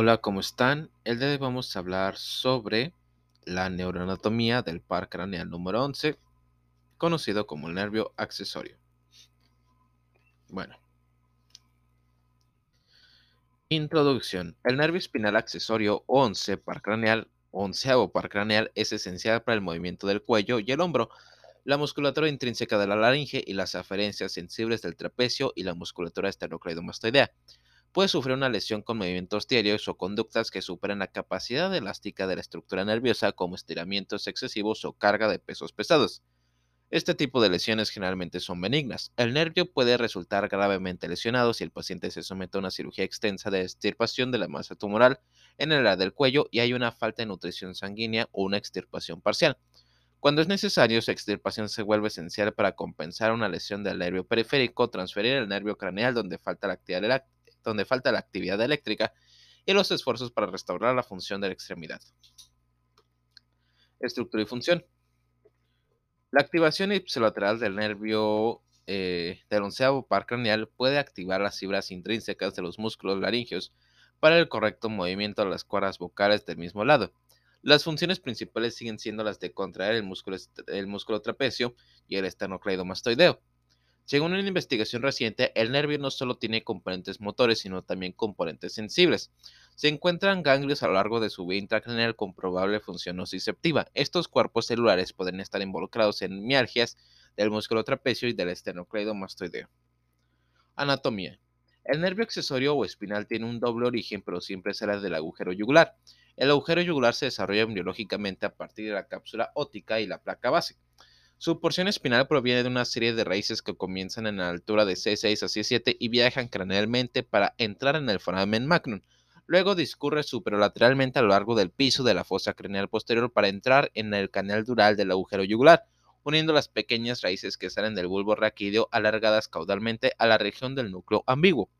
Hola, ¿cómo están? El día de hoy vamos a hablar sobre la neuroanatomía del par craneal número 11, conocido como el nervio accesorio. Bueno. Introducción. El nervio espinal accesorio 11 par craneal, onceavo par craneal, es esencial para el movimiento del cuello y el hombro, la musculatura intrínseca de la laringe y las aferencias sensibles del trapecio y la musculatura esternocleidomastoidea puede sufrir una lesión con movimientos diarios o conductas que superen la capacidad elástica de la estructura nerviosa como estiramientos excesivos o carga de pesos pesados. Este tipo de lesiones generalmente son benignas. El nervio puede resultar gravemente lesionado si el paciente se somete a una cirugía extensa de extirpación de la masa tumoral en el área del cuello y hay una falta de nutrición sanguínea o una extirpación parcial. Cuando es necesario, su extirpación se vuelve esencial para compensar una lesión del nervio periférico, transferir el nervio craneal donde falta la actividad donde falta la actividad eléctrica y los esfuerzos para restaurar la función de la extremidad. Estructura y función. La activación ipsilateral del nervio eh, del onceavo par craneal puede activar las fibras intrínsecas de los músculos laringeos para el correcto movimiento de las cuerdas vocales del mismo lado. Las funciones principales siguen siendo las de contraer el músculo, el músculo trapecio y el esternocleidomastoideo. Según una investigación reciente, el nervio no solo tiene componentes motores, sino también componentes sensibles. Se encuentran ganglios a lo largo de su vía intracraneal con probable función nociceptiva. Estos cuerpos celulares pueden estar involucrados en mialgias del músculo trapecio y del esternocleidomastoideo. Anatomía. El nervio accesorio o espinal tiene un doble origen, pero siempre sale del agujero yugular. El agujero yugular se desarrolla embriológicamente a partir de la cápsula óptica y la placa base. Su porción espinal proviene de una serie de raíces que comienzan en la altura de C6 a C7 y viajan cranealmente para entrar en el foramen magnum. Luego discurre superolateralmente a lo largo del piso de la fosa craneal posterior para entrar en el canal dural del agujero yugular, uniendo las pequeñas raíces que salen del bulbo raquídeo alargadas caudalmente a la región del núcleo ambiguo.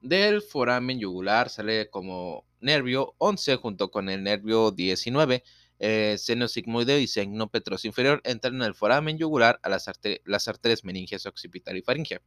Del foramen yugular sale como nervio 11 junto con el nervio 19 eh, seno sigmoideo y seno petros inferior entran en el foramen yugular a las, arterias meningias occipital y faringea.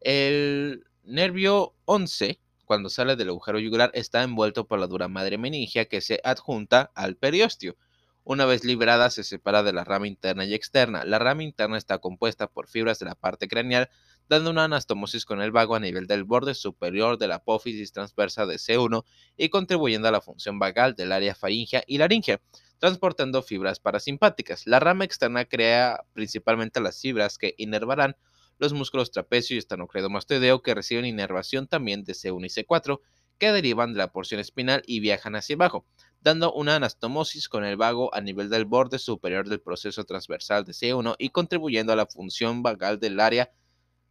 El nervio 11, cuando sale del agujero yugular, está envuelto por la dura madre meningia que se adjunta al periósteo. Una vez liberada, se separa de la rama interna y externa. La rama interna está compuesta por fibras de la parte craneal, dando una anastomosis con el vago a nivel del borde superior de la apófisis transversa de C1 y contribuyendo a la función vagal del área faringea y laringea transportando fibras parasimpáticas. La rama externa crea principalmente las fibras que inervarán los músculos trapecio y esternocleidomastoideo que reciben inervación también de C1 y C4 que derivan de la porción espinal y viajan hacia abajo, dando una anastomosis con el vago a nivel del borde superior del proceso transversal de C1 y contribuyendo a la función vagal del área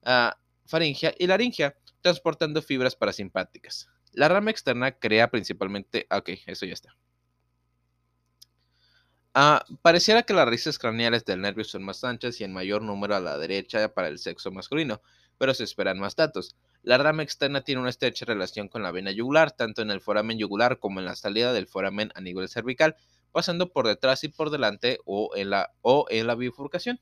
uh, faringea y laringea, transportando fibras parasimpáticas. La rama externa crea principalmente... Ok, eso ya está. Ah, pareciera que las raíces craneales del nervio son más anchas y en mayor número a la derecha para el sexo masculino, pero se esperan más datos. La rama externa tiene una estrecha relación con la vena yugular, tanto en el foramen yugular como en la salida del foramen a nivel cervical, pasando por detrás y por delante o en la, o en la bifurcación.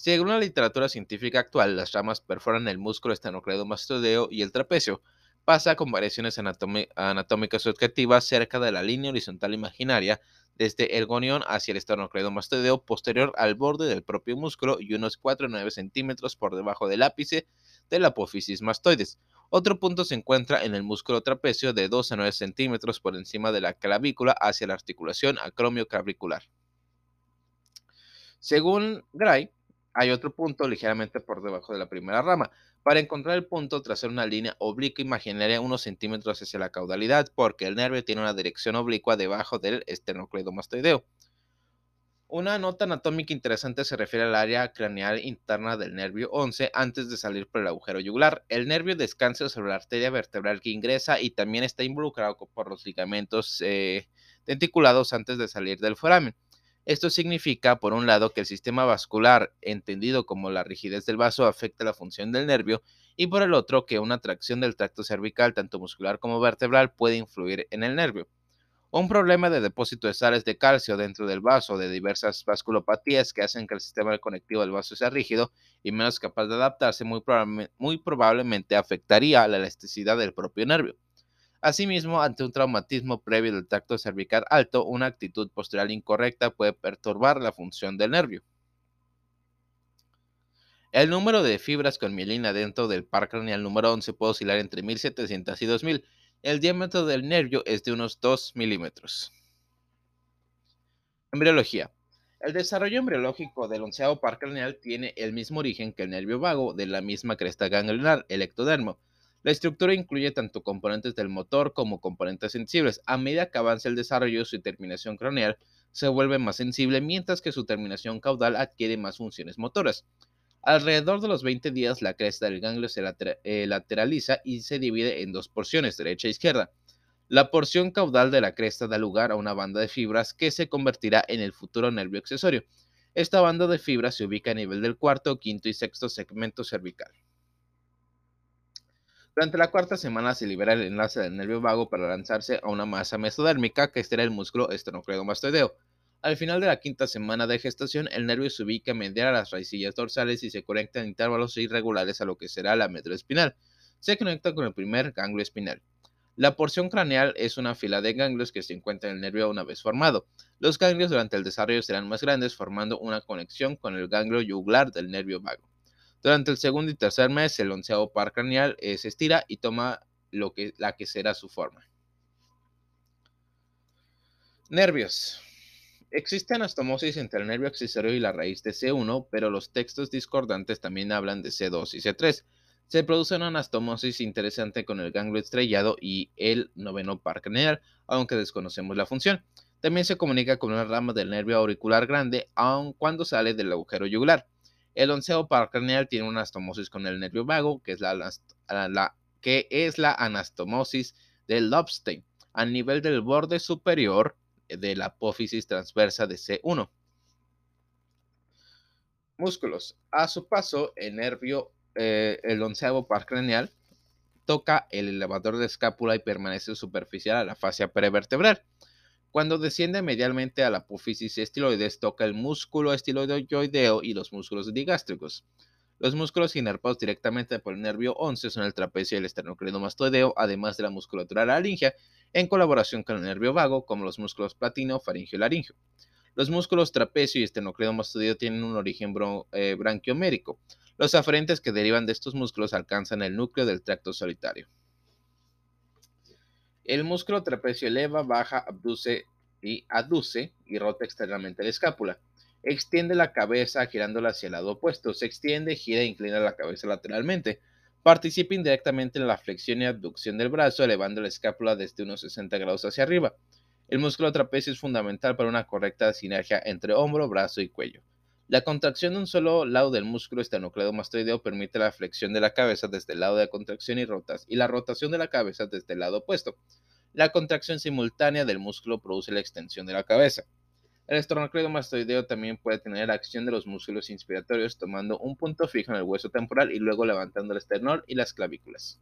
Según la literatura científica actual, las ramas perforan el músculo esternocleidomastoideo y el trapecio. Pasa con variaciones anatómicas subjetivas cerca de la línea horizontal imaginaria desde el gonión hacia el esternocleidomastoideo posterior al borde del propio músculo y unos 4 o 9 centímetros por debajo del ápice de la apófisis mastoides. Otro punto se encuentra en el músculo trapecio de 2 a 9 centímetros por encima de la clavícula hacia la articulación acromio-clavicular. Según Gray, hay otro punto ligeramente por debajo de la primera rama, para encontrar el punto, trazar una línea oblicua imaginaria unos centímetros hacia la caudalidad, porque el nervio tiene una dirección oblicua debajo del esternocleidomastoideo. Una nota anatómica interesante se refiere al área craneal interna del nervio 11 antes de salir por el agujero yugular. El nervio descansa sobre la arteria vertebral que ingresa y también está involucrado por los ligamentos eh, denticulados antes de salir del foramen. Esto significa, por un lado, que el sistema vascular, entendido como la rigidez del vaso, afecta la función del nervio, y por el otro, que una tracción del tracto cervical, tanto muscular como vertebral, puede influir en el nervio. Un problema de depósito de sales de calcio dentro del vaso de diversas vasculopatías que hacen que el sistema conectivo del vaso sea rígido y menos capaz de adaptarse muy, muy probablemente afectaría la elasticidad del propio nervio. Asimismo, ante un traumatismo previo del tracto cervical alto, una actitud postural incorrecta puede perturbar la función del nervio. El número de fibras con mielina dentro del par craneal número 11 puede oscilar entre 1700 y 2000. El diámetro del nervio es de unos 2 milímetros. Embriología. El desarrollo embriológico del onceavo par craneal tiene el mismo origen que el nervio vago de la misma cresta ganglionar, el ectodermo. La estructura incluye tanto componentes del motor como componentes sensibles. A medida que avanza el desarrollo, su terminación craneal se vuelve más sensible, mientras que su terminación caudal adquiere más funciones motoras. Alrededor de los 20 días, la cresta del ganglio se eh, lateraliza y se divide en dos porciones, derecha e izquierda. La porción caudal de la cresta da lugar a una banda de fibras que se convertirá en el futuro nervio accesorio. Esta banda de fibras se ubica a nivel del cuarto, quinto y sexto segmento cervical. Durante la cuarta semana se libera el enlace del nervio vago para lanzarse a una masa mesodérmica que será el músculo esternocleidomastoideo. Al final de la quinta semana de gestación, el nervio se ubica medial a las raicillas dorsales y se conecta en intervalos irregulares a lo que será la médula espinal. Se conecta con el primer ganglio espinal. La porción craneal es una fila de ganglios que se encuentra en el nervio una vez formado. Los ganglios durante el desarrollo serán más grandes, formando una conexión con el ganglio yugular del nervio vago. Durante el segundo y tercer mes, el onceavo par craneal se estira y toma lo que, la que será su forma. Nervios. Existe anastomosis entre el nervio accesorio y la raíz de C1, pero los textos discordantes también hablan de C2 y C3. Se produce una anastomosis interesante con el ganglio estrellado y el noveno par craneal, aunque desconocemos la función. También se comunica con una rama del nervio auricular grande, aun cuando sale del agujero yugular. El onceo par craneal tiene una anastomosis con el nervio vago, que es la, que es la anastomosis del Lobstein, a nivel del borde superior de la apófisis transversa de C1. Músculos. A su paso, el nervio, eh, el onceavo par craneal, toca el elevador de escápula y permanece superficial a la fascia prevertebral. Cuando desciende medialmente a la apófisis estiloides, toca el músculo estiloideo y los músculos digástricos. Los músculos inervados directamente por el nervio 11 son el trapecio y el esternocleidomastoideo, además de la musculatura laringia, en colaboración con el nervio vago, como los músculos platino, faringio y laringio. Los músculos trapecio y esternocleidomastoideo tienen un origen eh, branquiomérico. Los aferentes que derivan de estos músculos alcanzan el núcleo del tracto solitario. El músculo trapecio eleva, baja, abduce y aduce y rota externamente la escápula. Extiende la cabeza girándola hacia el lado opuesto. Se extiende, gira e inclina la cabeza lateralmente. Participa indirectamente en la flexión y abducción del brazo, elevando la escápula desde unos 60 grados hacia arriba. El músculo trapecio es fundamental para una correcta sinergia entre hombro, brazo y cuello. La contracción de un solo lado del músculo esternocleidomastoideo permite la flexión de la cabeza desde el lado de contracción y, rotas, y la rotación de la cabeza desde el lado opuesto. La contracción simultánea del músculo produce la extensión de la cabeza. El esternocleidomastoideo también puede tener acción de los músculos inspiratorios tomando un punto fijo en el hueso temporal y luego levantando el esternón y las clavículas.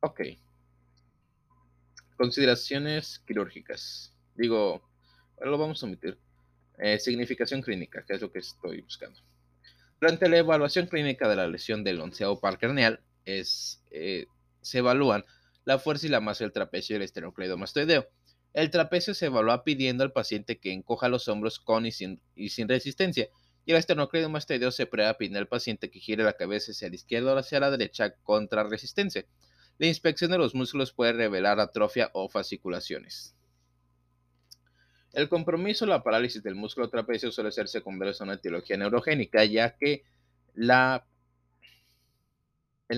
Ok. Consideraciones quirúrgicas. Digo, lo vamos a omitir. Eh, significación clínica, que es lo que estoy buscando. Durante la evaluación clínica de la lesión del onceavo par craneal, eh, se evalúan la fuerza y la masa del trapecio y el esternocleidomastoideo. El trapecio se evalúa pidiendo al paciente que encoja los hombros con y sin, resistencia, y el esternocleidomastoideo se prueba pidiendo al paciente que gire la cabeza hacia la izquierda o hacia la derecha contra resistencia. La inspección de los músculos puede revelar atrofia o fasciculaciones. El compromiso o la parálisis del músculo trapecio suele ser secundario a una etiología neurogénica, ya que el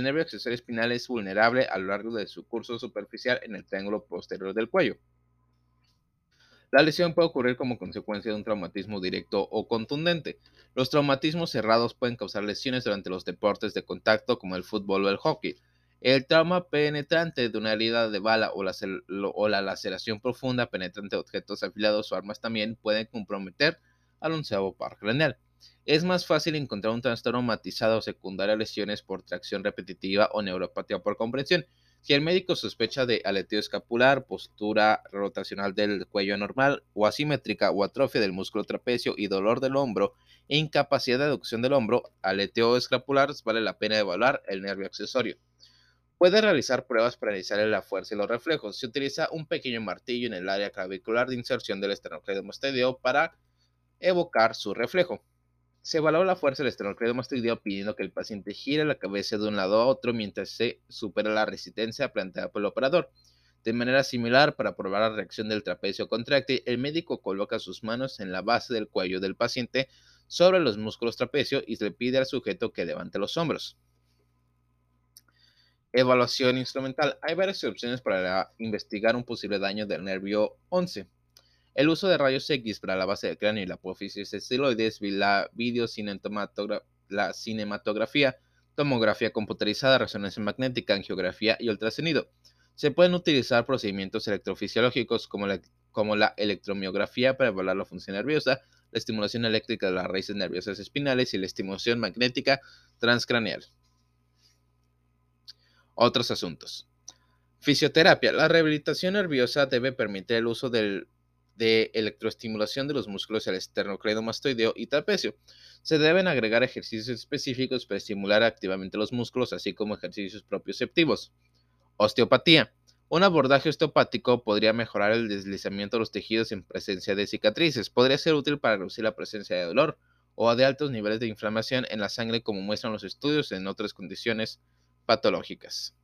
nervio accesorio espinal es vulnerable a lo largo de su curso superficial en el triángulo posterior del cuello. La lesión puede ocurrir como consecuencia de un traumatismo directo o contundente. Los traumatismos cerrados pueden causar lesiones durante los deportes de contacto como el fútbol o el hockey. El trauma penetrante de una herida de bala o la, laceración profunda penetrante de objetos afilados o armas también pueden comprometer al onceavo par craneal. Es más fácil encontrar un trastorno matizado secundario a lesiones por tracción repetitiva o neuropatía por comprensión, si el médico sospecha de aleteo escapular, postura rotacional del cuello anormal o asimétrica o atrofia del músculo trapecio y dolor del hombro e incapacidad de aducción del hombro, aleteo escapular, vale la pena evaluar el nervio accesorio. Puede realizar pruebas para analizar la fuerza y los reflejos. Se utiliza un pequeño martillo en el área clavicular de inserción del esternocleidomastoideo para evocar su reflejo. Se evalúa la fuerza del esternocleidomastoideo pidiendo que el paciente gire la cabeza de un lado a otro mientras se supera la resistencia planteada por el operador. De manera similar, para probar la reacción del trapecio contráctil, el médico coloca sus manos en la base del cuello del paciente sobre los músculos trapecio y le pide al sujeto que levante los hombros. Evaluación instrumental. Hay varias opciones para investigar un posible daño del nervio 11. El uso de rayos X para la base del cráneo y la apófisis estiloides, la la cinematografía, tomografía computerizada, resonancia magnética, angiografía y ultrasonido. Se pueden utilizar procedimientos electrofisiológicos como la, como la electromiografía para evaluar la función nerviosa, la estimulación eléctrica de las raíces nerviosas espinales y la estimulación magnética transcraneal. Otros asuntos. Fisioterapia. La rehabilitación nerviosa debe permitir el uso de electroestimulación de los músculos del esternocleidomastoideo y trapecio. Se deben agregar ejercicios específicos para estimular activamente los músculos, así como ejercicios propioceptivos. Osteopatía. Un abordaje osteopático podría mejorar el deslizamiento de los tejidos en presencia de cicatrices. Podría ser útil para reducir la presencia de dolor o de altos niveles de inflamación en la sangre, como muestran los estudios en otras condiciones patológicas.